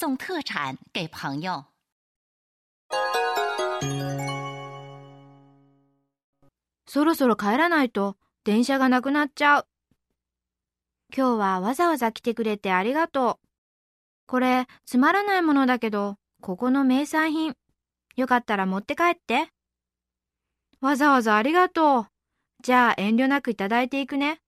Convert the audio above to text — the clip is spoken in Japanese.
送特产给朋友。そろそろ帰らないと電車がなくなっちゃう。今日はわざわざ来てくれてありがとう。これつまらないものだけど、ここの名産品。よかったら持って帰って。わざわざありがとう。じゃあ遠慮なくいただいていくね。